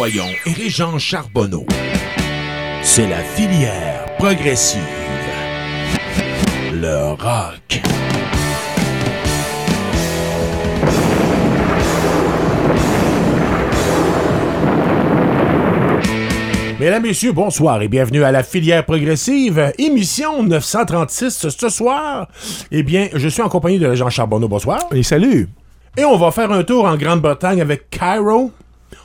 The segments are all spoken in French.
Doyon et Régent Charbonneau. C'est la filière progressive. Le rock. Mesdames, Messieurs, bonsoir et bienvenue à la filière progressive, émission 936 ce soir. Eh bien, je suis en compagnie de Jean Charbonneau, bonsoir. Et salut. Et on va faire un tour en Grande-Bretagne avec Cairo.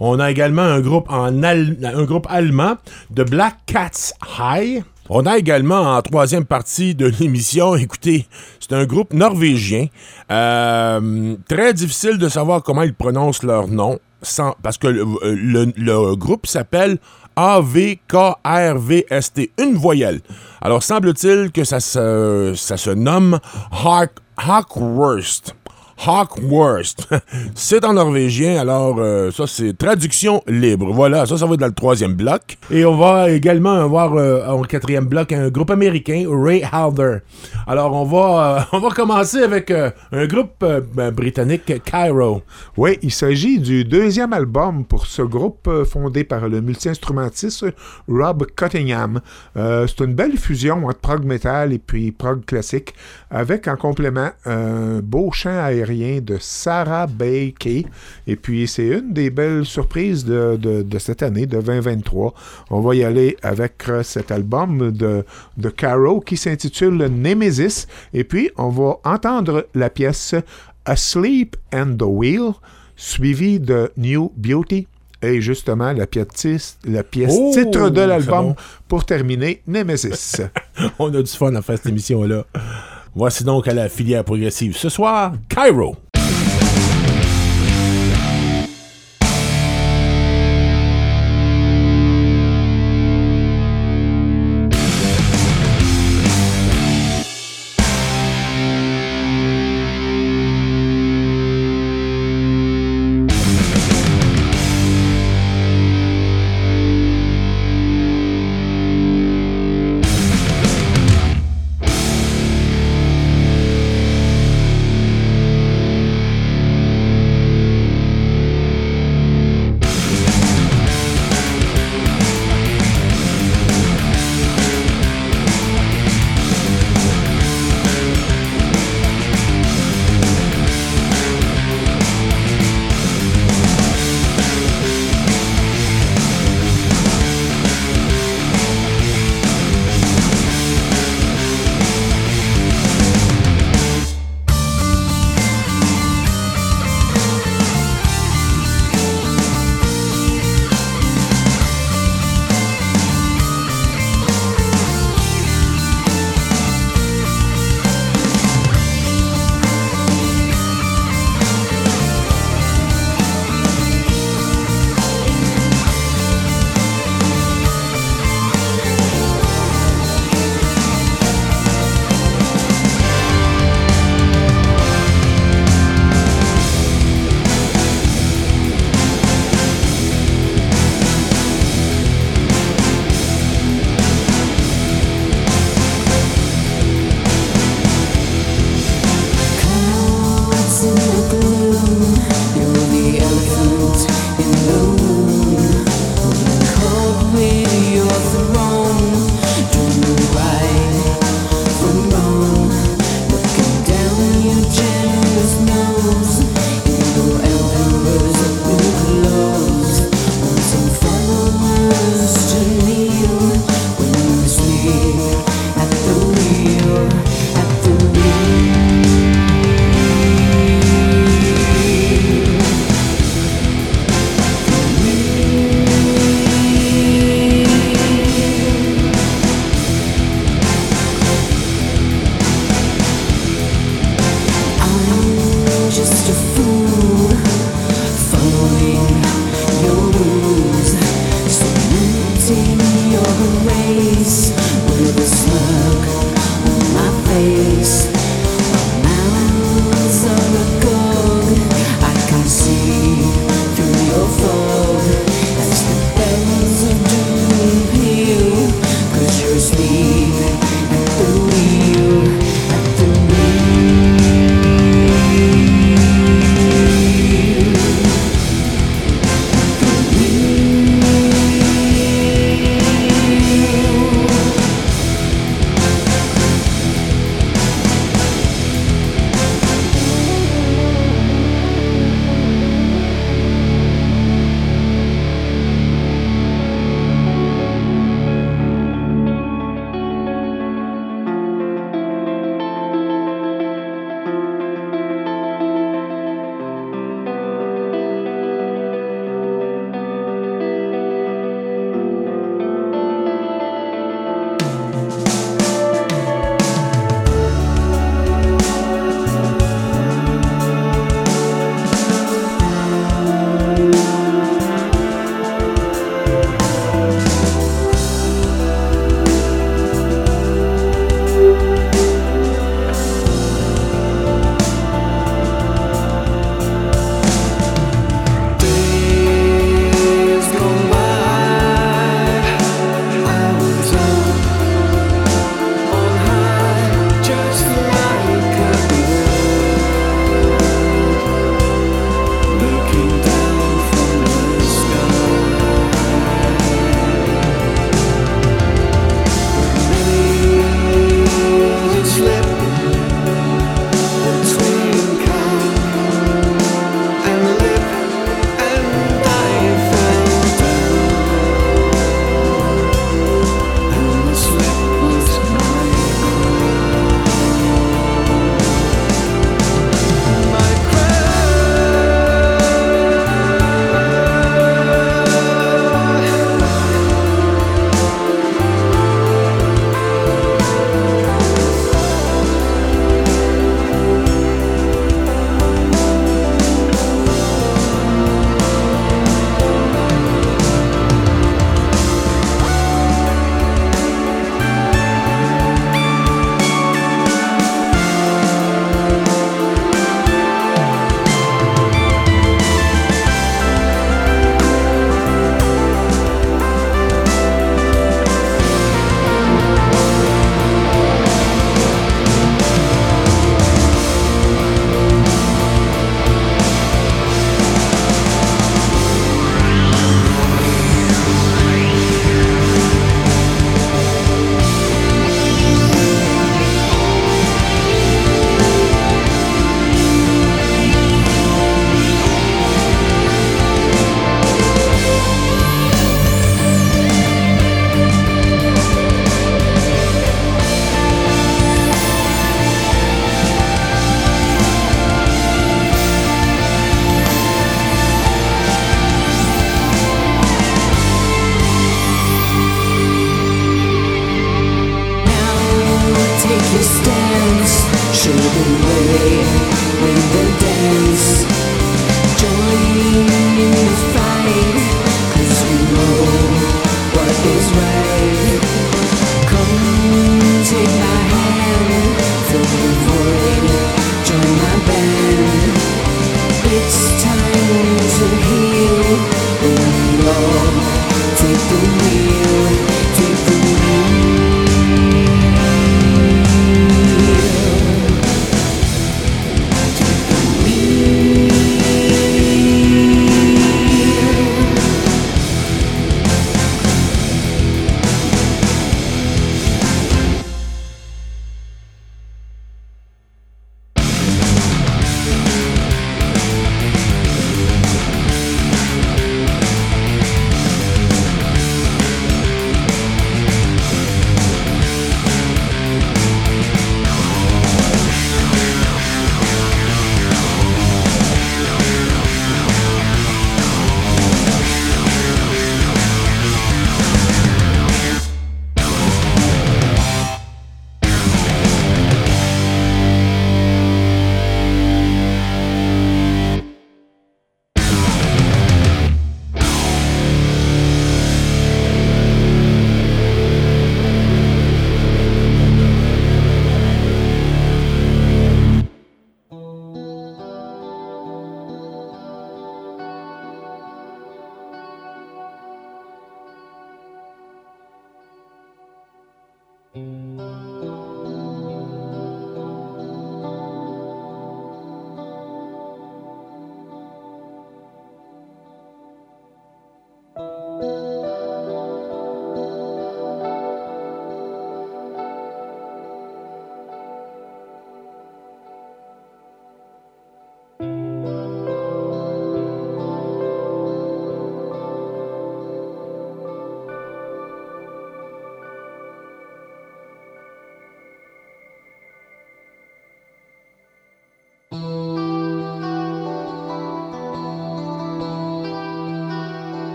On a également un groupe, en un groupe allemand de Black Cats High. On a également en troisième partie de l'émission, écoutez, c'est un groupe norvégien. Euh, très difficile de savoir comment ils prononcent leur nom, sans, parce que le, le groupe s'appelle a-V-K-R-V-S-T. Une voyelle. Alors, semble-t-il que ça se, ça se nomme Hawkwurst. Hawkwurst. c'est en norvégien, alors euh, ça c'est traduction libre. Voilà, ça ça va être dans le troisième bloc. Et on va également avoir euh, en quatrième bloc un groupe américain, Ray Halder. Alors on va, euh, on va commencer avec un groupe ben, britannique, Cairo. Oui, il s'agit du deuxième album pour ce groupe fondé par le multi-instrumentiste Rob Cottingham. c'est une belle fusion entre prog metal et puis prog classique, avec en complément un beau chant aérien de Sarah Baker. Et puis, c'est une des belles surprises de, cette année, de 2023. On va y aller avec euh, cet album de, de Caro qui s'intitule Nemesis. Et puis, on va entendre la pièce Asleep and the Wheel, suivie de New Beauty. Et justement, la pièce, la pièce oh, titre de l'album pour terminer, Nemesis. On a du fun à faire cette émission-là. Voici donc à la filière progressive ce soir, Cairo.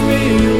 Me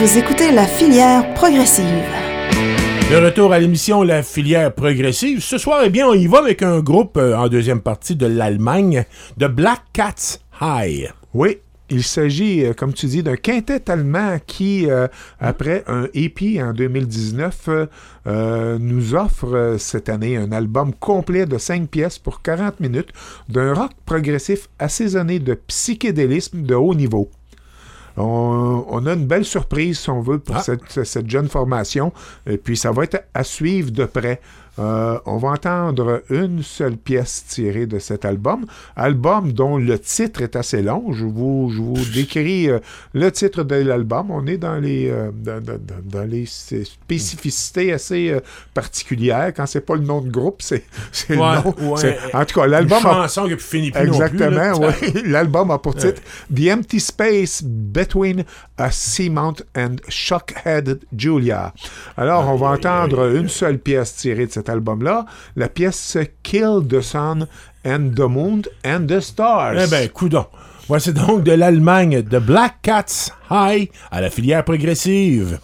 vous écoutez la filière progressive. De retour à l'émission La filière progressive. Ce soir, eh bien, on y va avec un groupe euh, en deuxième partie de l'Allemagne, de Black Cats High. Oui, il s'agit, euh, comme tu dis, d'un quintet allemand qui, euh, après un EP en 2019, euh, euh, nous offre euh, cette année un album complet de 5 pièces pour 40 minutes d'un rock progressif assaisonné de psychédélisme de haut niveau. On, on a une belle surprise, si on veut, pour Ah. cette, cette jeune formation. Et puis, ça va être à suivre de près. Euh, on va entendre une seule pièce tirée de cet album. Album dont le titre est assez long. Je vous, je vous décris euh, le titre de l'album. On est dans les, euh, dans, dans- dans- dans les spécificités assez particulières. Quand c'est pas le nom de groupe, c'est le nom. ouais. En tout cas, l'album a qui finit plus Exactement, oui. L'album a pour titre The Empty Space Between a Seamount and Shockheaded Julia. Alors, on va entendre une seule pièce tirée de cet album-là, la pièce Kill the Sun and the Moon and the Stars. Eh ben, coudon. Voici donc de l'Allemagne, de Black Cats High à la filière progressive.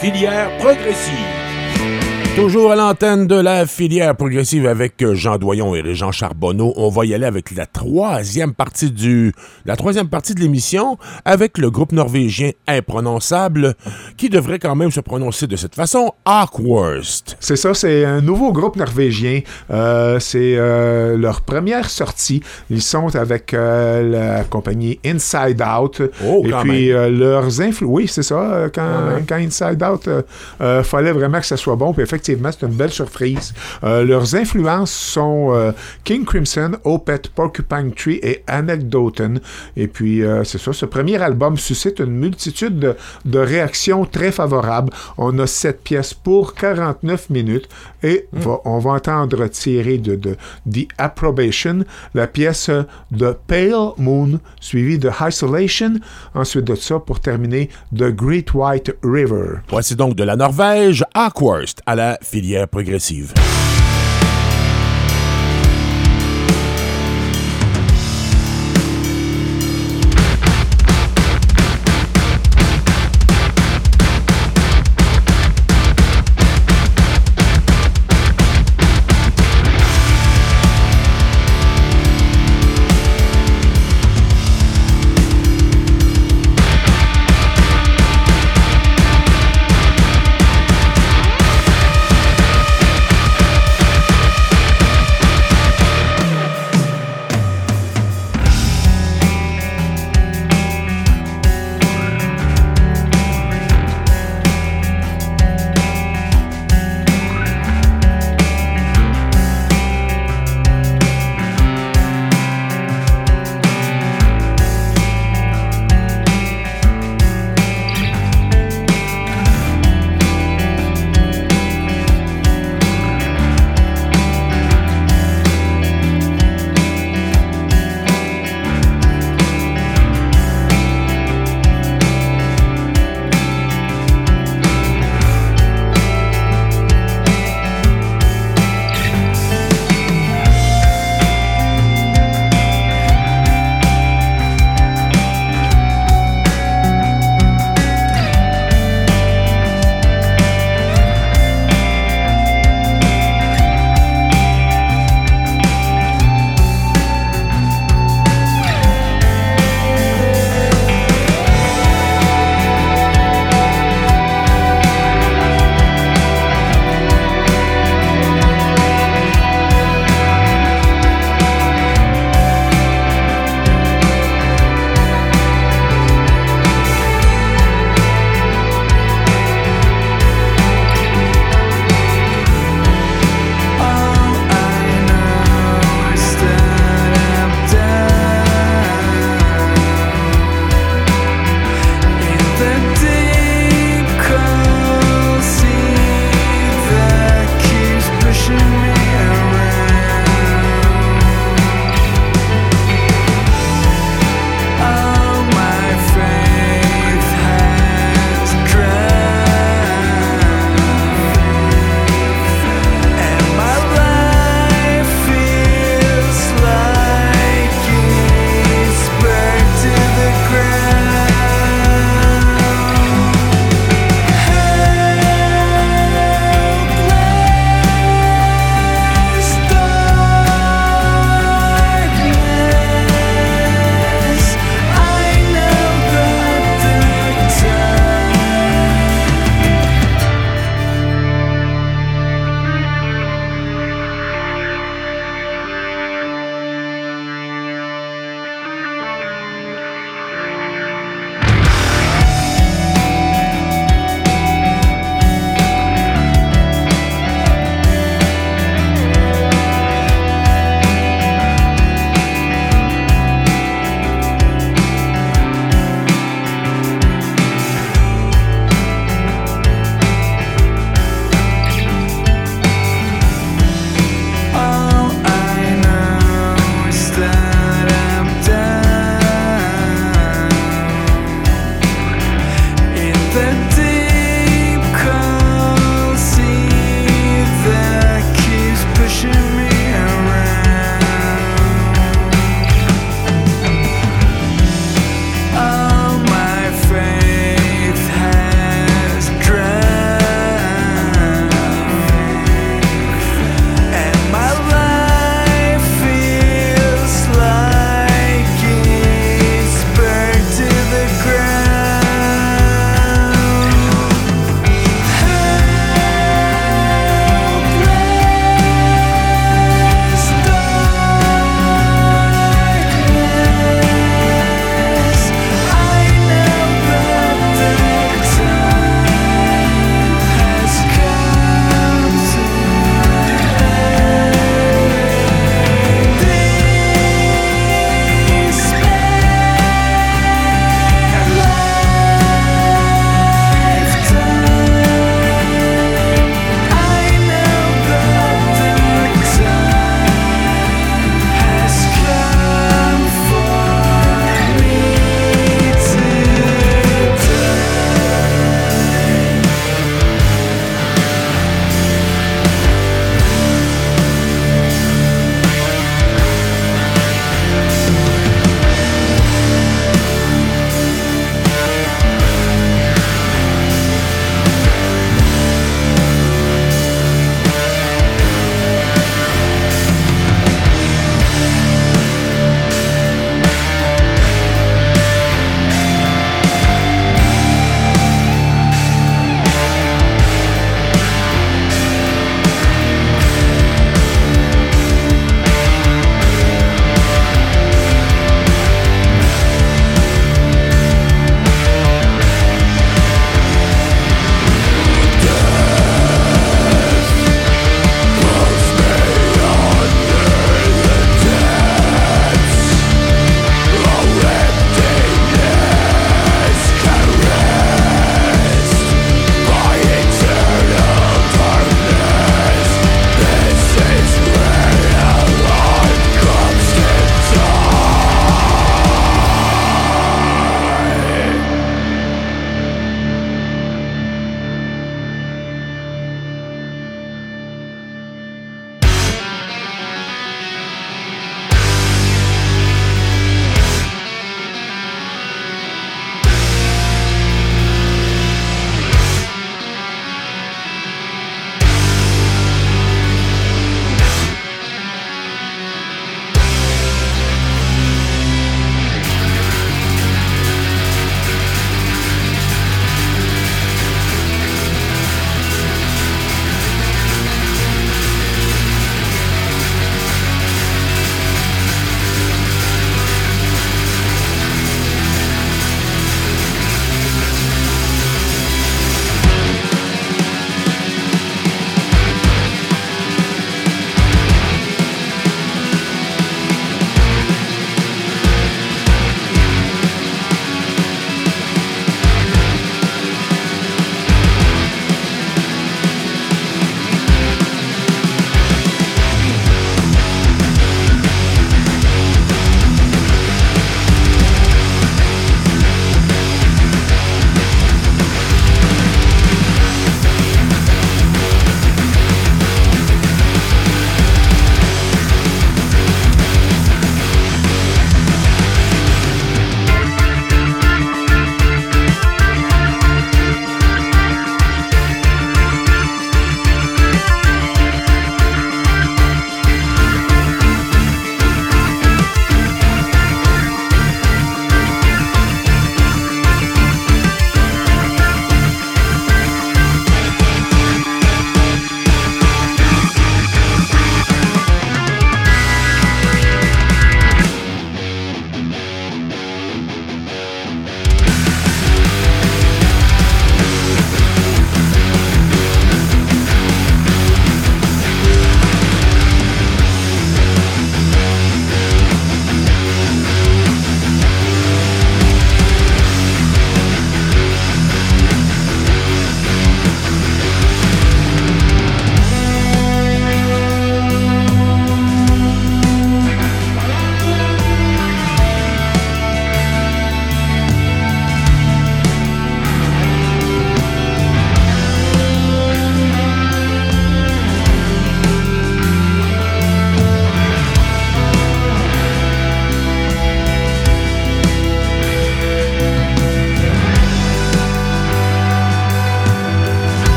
Filière progressive. Toujours à l'antenne de la filière progressive avec euh, Jean Doyon et Régent Charbonneau. On va y aller avec la troisième partie du, la troisième partie de l'émission avec le groupe norvégien imprononçable qui devrait quand même se prononcer de cette façon, Awkwurst. C'est ça, c'est un nouveau groupe norvégien. Euh, c'est euh, leur première sortie. Ils sont avec euh, la compagnie Inside Out. Oh, Et quand puis leurs influences. Oui, c'est ça. Quand, quand Inside Out, fallait vraiment que ça soit bon. Puis effectivement, c'est une belle surprise. Euh, leurs influences sont euh, King Crimson, Opeth, Porcupine Tree et Anecdoten. Et puis, euh, c'est ça. Ce premier album suscite une multitude de, réactions très favorables. On a sept pièces pour 49 minutes. Et va- on va entendre tirer de, de The Approbation la pièce de Pale Moon, suivie de Isolation. Ensuite de ça, pour terminer, The Great White River. Voici donc de la Norvège, Awkwurst à la filière progressive.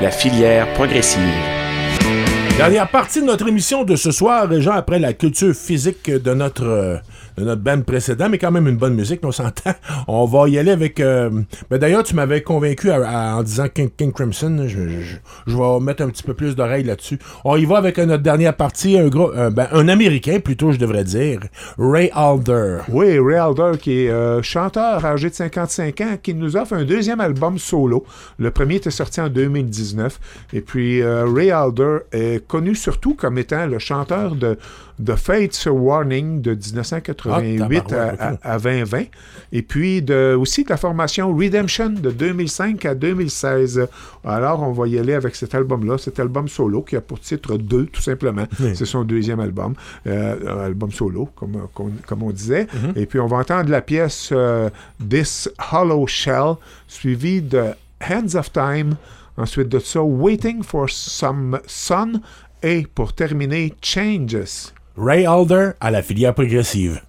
La filière progressive. Dernière partie de notre émission de ce soir, Jean, après la culture physique de notre, euh, de notre band précédent, mais quand même une bonne musique, on s'entend. On va y aller avec... euh, ben D'ailleurs, tu m'avais convaincu en disant King, Crimson. Je, je- vais mettre un petit peu plus d'oreilles là-dessus. On y va avec euh, notre dernière partie, un, gros, euh, ben, un Américain, plutôt, je devrais dire, Ray Alder. Oui, Ray Alder, qui est chanteur âgé de 55 ans, qui nous offre un deuxième album solo. Le premier était sorti en 2019. Et puis, Ray Alder est connu surtout comme étant le chanteur de The Fates Warning de 1988 Ah, à, à- ok. à 2020. Et puis, de, aussi de la formation Redemption de 2005 à 2016. Alors, on va y aller avec cet album-là, cet album solo qui a pour titre 2, tout simplement. Oui. C'est son deuxième album, euh, album solo, comme, comme, comme on disait. Mm-hmm. Et puis, on va entendre la pièce euh, This Hollow Shell, suivie de Hands of Time. Ensuite de ça, Waiting for Some Sun. Et pour terminer, Changes. Ray Alder à la filière progressive.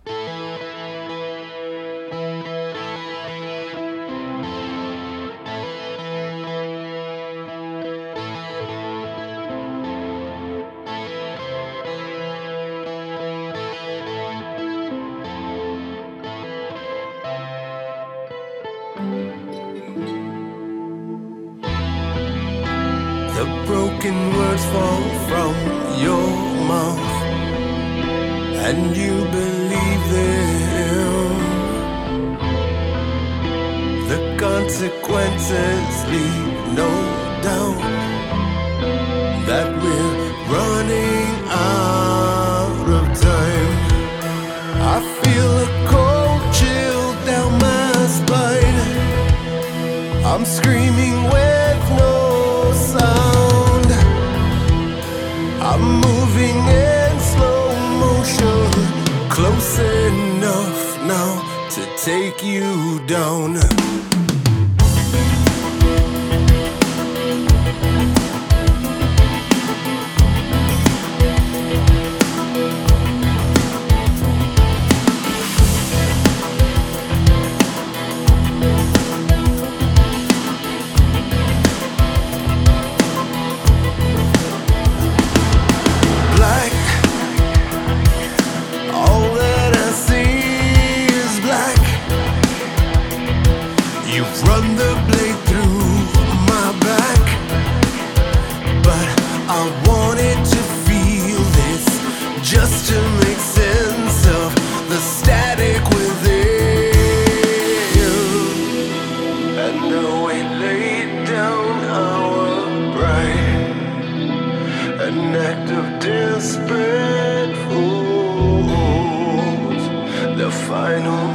The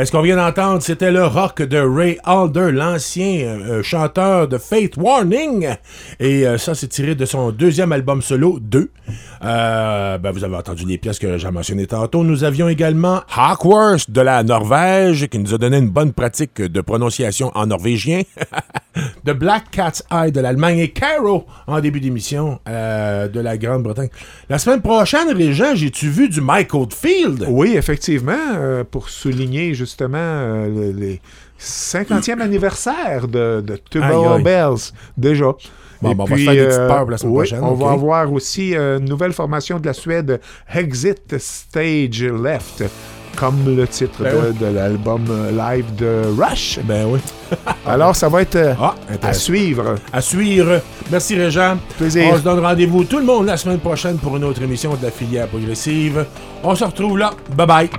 Ben, ce qu'on vient d'entendre, c'était le rock de Ray Alder, l'ancien euh, chanteur de Faith Warning. Et euh, ça, c'est tiré de son deuxième album solo, 2. Euh, ben, vous avez entendu les pièces que j'ai mentionnées tantôt. Nous avions également Hawkworth de la Norvège, qui nous a donné une bonne pratique de prononciation en norvégien. The Black Cat's Eye de l'Allemagne et Caro en début d'émission euh, de la Grande-Bretagne. La semaine prochaine, Régent, j'ai-tu vu du Mike Oldfield? Oui, effectivement, euh, pour souligner justement euh, le- les 50e anniversaire de, de. Bells, déjà. Bon, bon, on va se faire des petites peurs pour la semaine oui, prochaine, On va avoir aussi euh, une nouvelle formation de la Suède, Exit Stage Left, comme le titre Ben de, oui. de l'album euh, live de Rush. Ben oui. Alors, ça va être euh, Ah, à suivre. À suivre. Merci Régent. Plaisir. On se donne rendez-vous tout le monde la semaine prochaine pour une autre émission de la filière progressive. On se retrouve là. Bye bye.